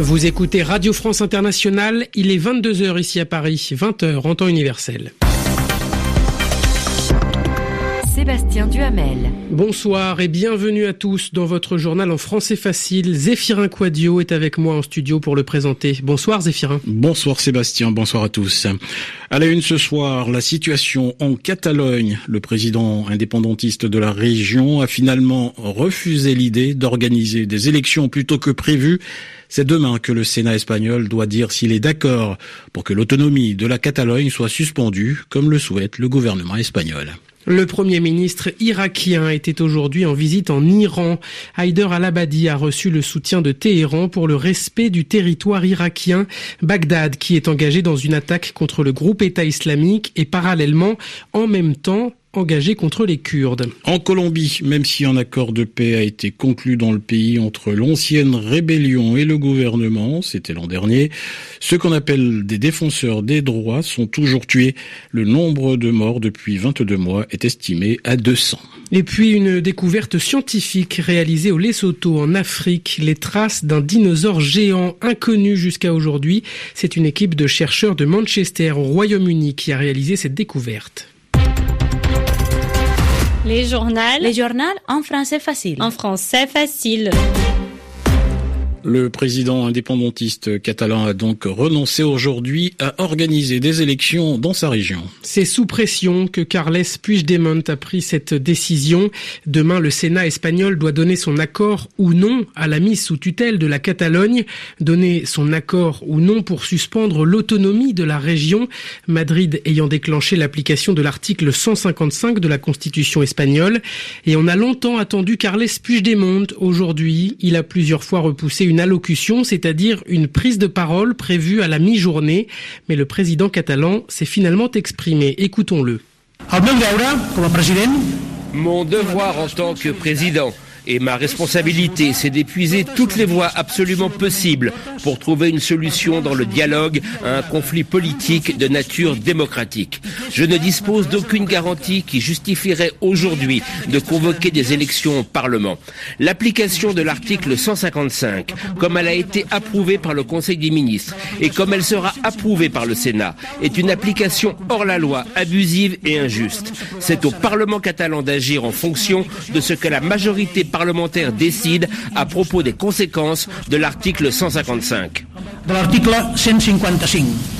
Vous écoutez Radio France Internationale, il est 22h ici à Paris, 20h en temps universel. Sébastien Duhamel. Bonsoir et bienvenue à tous dans votre journal en français facile. Zéphirin Quadio est avec moi en studio pour le présenter. Bonsoir Zéphirin. Bonsoir Sébastien, bonsoir à tous. À la une ce soir, la situation en Catalogne. Le président indépendantiste de la région a finalement refusé l'idée d'organiser des élections plutôt que prévues. C'est demain que le Sénat espagnol doit dire s'il est d'accord pour que l'autonomie de la Catalogne soit suspendue, comme le souhaite le gouvernement espagnol. Le Premier ministre irakien était aujourd'hui en visite en Iran. Haider al-Abadi a reçu le soutien de Téhéran pour le respect du territoire irakien. Bagdad, qui est engagé dans une attaque contre le groupe État islamique, et parallèlement, en même temps, engagé contre les Kurdes. En Colombie, même si un accord de paix a été conclu dans le pays entre l'ancienne rébellion et le gouvernement, c'était l'an dernier, ceux qu'on appelle des défenseurs des droits sont toujours tués. Le nombre de morts depuis 22 mois est estimé à 200. Et puis une découverte scientifique réalisée au Lesotho en Afrique, les traces d'un dinosaure géant inconnu jusqu'à aujourd'hui. C'est une équipe de chercheurs de Manchester au Royaume-Uni qui a réalisé cette découverte. Les journaux. Les journaux en français facile. En français facile. Le président indépendantiste catalan a donc renoncé aujourd'hui à organiser des élections dans sa région. C'est sous pression que Carles Puigdemont a pris cette décision. Demain, le Sénat espagnol doit donner son accord ou non à la mise sous tutelle de la Catalogne, donner son accord ou non pour suspendre l'autonomie de la région, Madrid ayant déclenché l'application de l'article 155 de la Constitution espagnole. Et on a longtemps attendu Carles Puigdemont. Aujourd'hui, il a plusieurs fois repoussé une allocution, c'est-à-dire une prise de parole prévue à la mi-journée, mais le président catalan s'est finalement exprimé. Écoutons-le. Mon devoir en tant que président et ma responsabilité, c'est d'épuiser toutes les voies absolument possibles pour trouver une solution dans le dialogue à un conflit politique de nature démocratique. Je ne dispose d'aucune garantie qui justifierait aujourd'hui de convoquer des élections au Parlement. L'application de l'article 155, comme elle a été approuvée par le Conseil des ministres et comme elle sera approuvée par le Sénat, est une application hors la loi, abusive et injuste. C'est au Parlement catalan d'agir en fonction de ce que la majorité parlementaire décide à propos des conséquences de l'article 155. De l'article 155.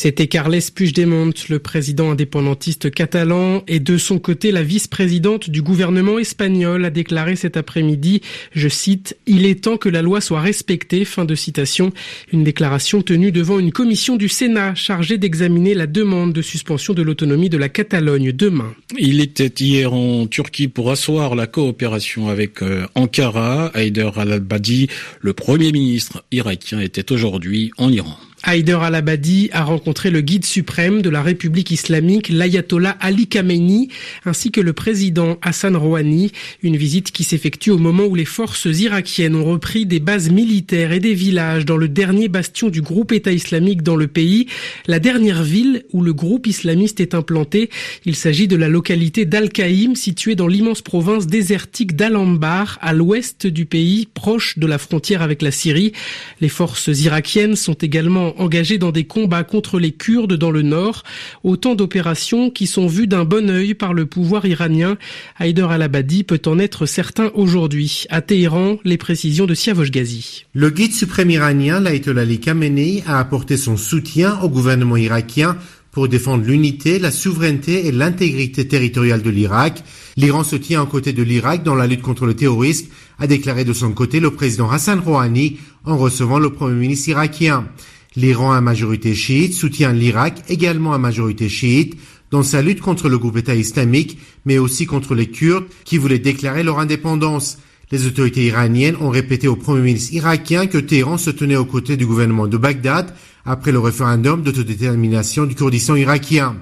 C'était Carles Puigdemont, le président indépendantiste catalan, et de son côté, la vice-présidente du gouvernement espagnol a déclaré cet après-midi, je cite, Il est temps que la loi soit respectée, fin de citation, une déclaration tenue devant une commission du Sénat chargée d'examiner la demande de suspension de l'autonomie de la Catalogne demain. Il était hier en Turquie pour asseoir la coopération avec euh, Ankara. Haider al-Abadi, le premier ministre irakien, était aujourd'hui en Iran. Haider al-Abadi a rencontré le guide suprême de la République islamique, l'ayatollah Ali Khamenei, ainsi que le président Hassan Rouhani, une visite qui s'effectue au moment où les forces irakiennes ont repris des bases militaires et des villages dans le dernier bastion du groupe État islamique dans le pays, la dernière ville où le groupe islamiste est implanté. Il s'agit de la localité d'Al-Qaïm, située dans l'immense province désertique d'Al-Anbar, à l'ouest du pays, proche de la frontière avec la Syrie. Les forces irakiennes sont également engagés dans des combats contre les Kurdes dans le nord, autant d'opérations qui sont vues d'un bon œil par le pouvoir iranien. Haider al-Abadi peut en être certain aujourd'hui. À Téhéran, les précisions de Siavosh Ghazi. Le guide suprême iranien, l'Ayatollah Ali Khamenei, a apporté son soutien au gouvernement irakien pour défendre l'unité, la souveraineté et l'intégrité territoriale de l'Irak. L'Iran se tient aux côtés de l'Irak dans la lutte contre le terrorisme, a déclaré de son côté le président Hassan Rouhani en recevant le premier ministre irakien. L'Iran à majorité chiite soutient l'Irak également à majorité chiite dans sa lutte contre le groupe État islamique, mais aussi contre les Kurdes qui voulaient déclarer leur indépendance. Les autorités iraniennes ont répété au Premier ministre irakien que Téhéran se tenait aux côtés du gouvernement de Bagdad après le référendum d'autodétermination du Kurdistan irakien.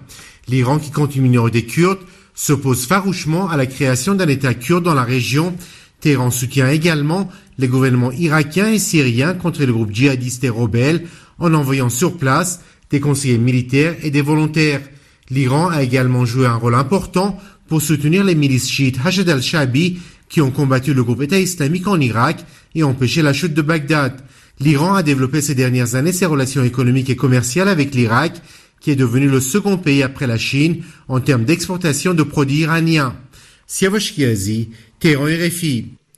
L'Iran, qui compte une minorité kurde, s'oppose farouchement à la création d'un État kurde dans la région. Téhéran soutient également les gouvernements irakiens et syriens contre le groupe djihadiste et rebelle en envoyant sur place des conseillers militaires et des volontaires. L'Iran a également joué un rôle important pour soutenir les milices chiites Hashd al-Shabi qui ont combattu le groupe État islamique en Irak et empêché la chute de Bagdad. L'Iran a développé ces dernières années ses relations économiques et commerciales avec l'Irak, qui est devenu le second pays après la Chine en termes d'exportation de produits iraniens. Siavash Kiazi.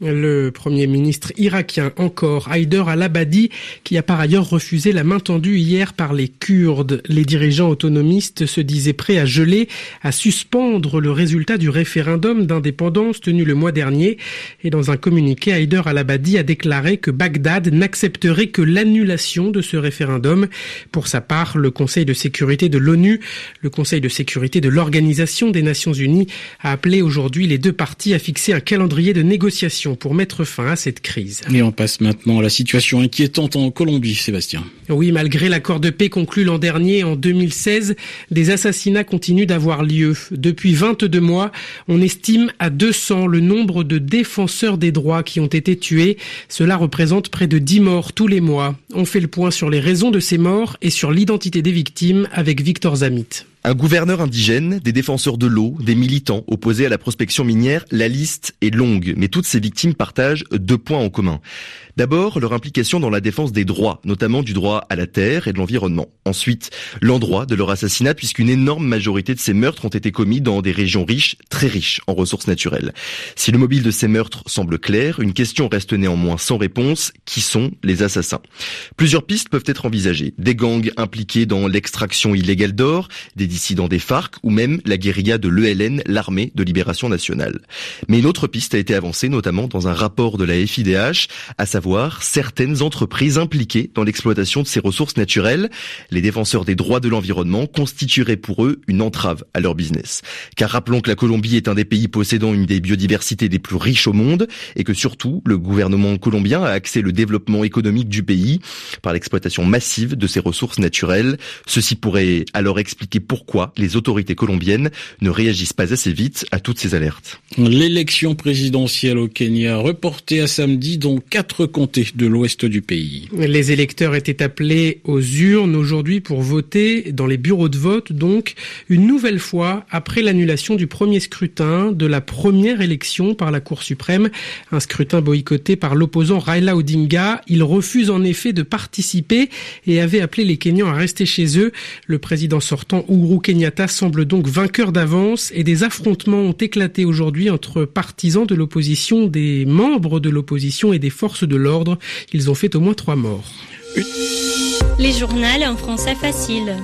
Le Premier ministre irakien encore, Haider al-Abadi, qui a par ailleurs refusé la main tendue hier par les Kurdes. Les dirigeants autonomistes se disaient prêts à geler, à suspendre le résultat du référendum d'indépendance tenu le mois dernier. Et dans un communiqué, Haider al-Abadi a déclaré que Bagdad n'accepterait que l'annulation de ce référendum. Pour sa part, le Conseil de sécurité de l'ONU, le Conseil de sécurité de l'Organisation des Nations Unies, a appelé aujourd'hui les deux parties à fixer un calendrier de négociation pour mettre fin à cette crise. Et on passe maintenant à la situation inquiétante en Colombie, Sébastien. Oui, malgré l'accord de paix conclu l'an dernier en 2016, des assassinats continuent d'avoir lieu. Depuis 22 mois, on estime à 200 le nombre de défenseurs des droits qui ont été tués. Cela représente près de 10 morts tous les mois. On fait le point sur les raisons de ces morts et sur l'identité des victimes avec Victor Zamit. Un gouverneur indigène, des défenseurs de l'eau, des militants opposés à la prospection minière, la liste est longue, mais toutes ces victimes partagent deux points en commun. D'abord, leur implication dans la défense des droits, notamment du droit à la terre et de l'environnement. Ensuite, l'endroit de leur assassinat, puisqu'une énorme majorité de ces meurtres ont été commis dans des régions riches, très riches en ressources naturelles. Si le mobile de ces meurtres semble clair, une question reste néanmoins sans réponse. Qui sont les assassins? Plusieurs pistes peuvent être envisagées. Des gangs impliqués dans l'extraction illégale d'or, des dissidents des FARC ou même la guérilla de l'ELN, l'armée de libération nationale. Mais une autre piste a été avancée, notamment dans un rapport de la FIDH, à savoir certaines entreprises impliquées dans l'exploitation de ces ressources naturelles. Les défenseurs des droits de l'environnement constitueraient pour eux une entrave à leur business. Car rappelons que la Colombie est un des pays possédant une des biodiversités les plus riches au monde et que surtout le gouvernement colombien a axé le développement économique du pays par l'exploitation massive de ses ressources naturelles. Ceci pourrait alors expliquer pourquoi les autorités colombiennes ne réagissent pas assez vite à toutes ces alertes. L'élection présidentielle au Kenya reportée à samedi dont quatre de l'ouest du pays. Les électeurs étaient appelés aux urnes aujourd'hui pour voter dans les bureaux de vote, donc une nouvelle fois après l'annulation du premier scrutin de la première élection par la Cour suprême, un scrutin boycotté par l'opposant Raila Odinga. Il refuse en effet de participer et avait appelé les Kenyans à rester chez eux. Le président sortant Uhuru Kenyatta semble donc vainqueur d'avance et des affrontements ont éclaté aujourd'hui entre partisans de l'opposition, des membres de l'opposition et des forces de l'ordre. Ils ont fait au moins trois morts. Les journaux en français facile.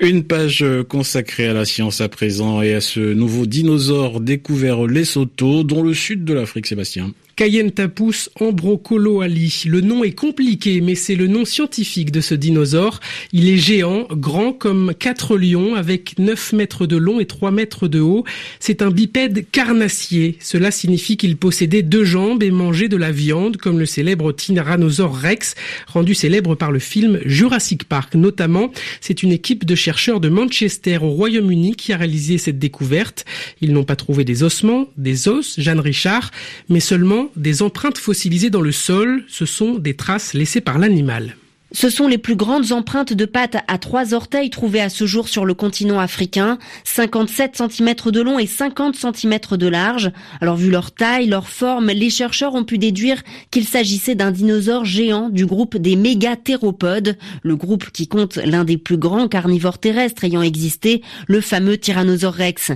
Une page consacrée à la science à présent et à ce nouveau dinosaure découvert au Lesotho, dont le sud de l'Afrique, Sébastien. Cayentapus ambrocoloali. Le nom est compliqué, mais c'est le nom scientifique de ce dinosaure. Il est géant, grand comme quatre lions, avec 9 mètres de long et 3 mètres de haut. C'est un bipède carnassier. Cela signifie qu'il possédait deux jambes et mangeait de la viande, comme le célèbre Tyrannosaure Rex, rendu célèbre par le film Jurassic Park. Notamment, c'est une équipe de chercheurs de Manchester au Royaume-Uni qui a réalisé cette découverte. Ils n'ont pas trouvé des ossements, des os, Jeanne Richard, mais seulement des empreintes fossilisées dans le sol, ce sont des traces laissées par l'animal. Ce sont les plus grandes empreintes de pattes à trois orteils trouvées à ce jour sur le continent africain, 57 cm de long et 50 cm de large. Alors vu leur taille, leur forme, les chercheurs ont pu déduire qu'il s'agissait d'un dinosaure géant du groupe des mégathéropodes, le groupe qui compte l'un des plus grands carnivores terrestres ayant existé, le fameux Tyrannosaure rex.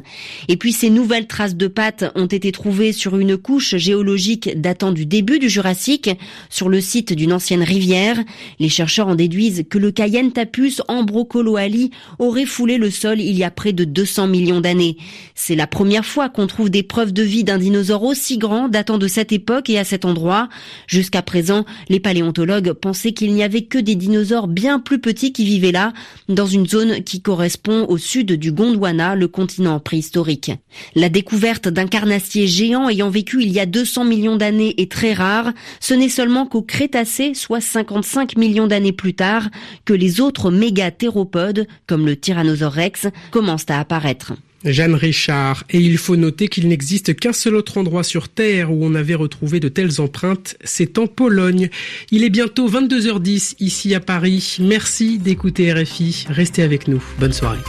Et puis ces nouvelles traces de pattes ont été trouvées sur une couche géologique datant du début du Jurassique, sur le site d'une ancienne rivière. En déduisent que le Cayenne Tapus ambrocoloali aurait foulé le sol il y a près de 200 millions d'années. C'est la première fois qu'on trouve des preuves de vie d'un dinosaure aussi grand datant de cette époque et à cet endroit. Jusqu'à présent, les paléontologues pensaient qu'il n'y avait que des dinosaures bien plus petits qui vivaient là, dans une zone qui correspond au sud du Gondwana, le continent préhistorique. La découverte d'un carnassier géant ayant vécu il y a 200 millions d'années est très rare. Ce n'est seulement qu'au Crétacé, soit 55 millions d'années plus tard que les autres mégathéropodes, comme le Tyrannosaure rex, commencent à apparaître. Jeanne Richard. Et il faut noter qu'il n'existe qu'un seul autre endroit sur Terre où on avait retrouvé de telles empreintes, c'est en Pologne. Il est bientôt 22h10 ici à Paris. Merci d'écouter RFI. Restez avec nous. Bonne soirée.